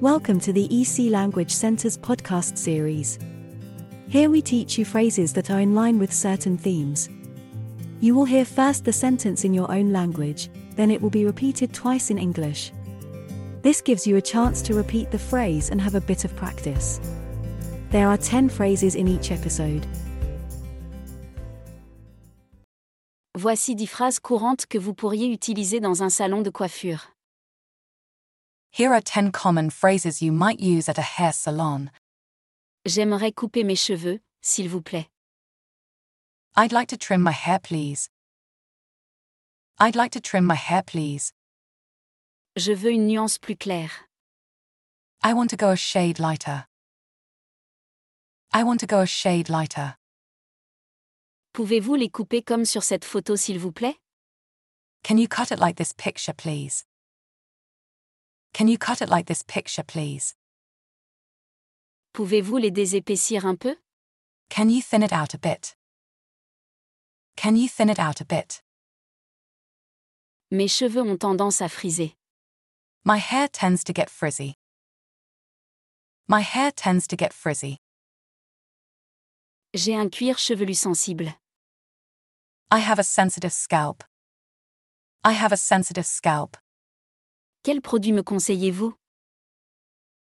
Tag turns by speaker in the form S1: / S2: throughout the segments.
S1: Welcome to the EC Language Center's podcast series. Here we teach you phrases that are in line with certain themes. You will hear first the sentence in your own language, then it will be repeated twice in English. This gives you a chance to repeat the phrase and have a bit of practice. There are 10 phrases in each episode.
S2: Voici 10 phrases courantes que vous pourriez utiliser dans un salon de coiffure.
S3: Here are 10 common phrases you might use at a hair salon.
S2: J'aimerais couper mes cheveux, s'il vous plaît.
S3: I'd like to trim my hair, please. I'd like to trim my hair, please.
S2: Je veux une nuance plus claire.
S3: I want to go a shade lighter. I want to go a shade lighter.
S2: Pouvez-vous les couper comme sur cette photo, s'il vous plaît?
S3: Can you cut it like this picture, please? Can you cut it like this picture, please?
S2: Pouvez-vous les désépaissir un peu?
S3: Can you thin it out a bit? Can you thin it out a bit?
S2: Mes cheveux ont tendance à friser.
S3: My hair tends to get frizzy. My hair tends to get frizzy.
S2: J'ai un cuir chevelu sensible.
S3: I have a sensitive scalp. I have a sensitive scalp.
S2: Quel produit me conseillez-vous?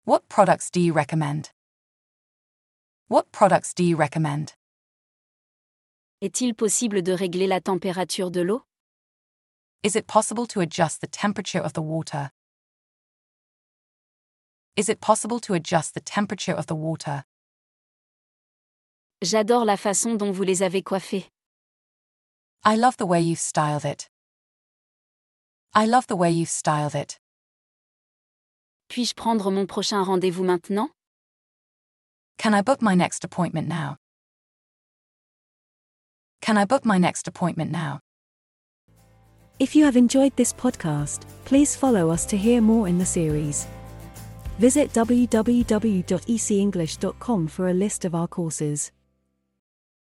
S3: What products do you recommend? What products do you recommend?
S2: Est-il possible de régler la température de l'eau?
S3: Is it possible to adjust the temperature of the water? Is it possible to adjust the temperature of the water?
S2: J'adore la façon dont vous les avez coiffés.
S3: I love the way you've styled it. I love the way you've styled it.
S2: Puis-je prendre mon prochain rendez-vous maintenant?
S3: Can I book my next appointment now? Can I book my next appointment now?
S1: If you have enjoyed this podcast, please follow us to hear more in the series. Visit www.ecenglish.com for a list of our courses.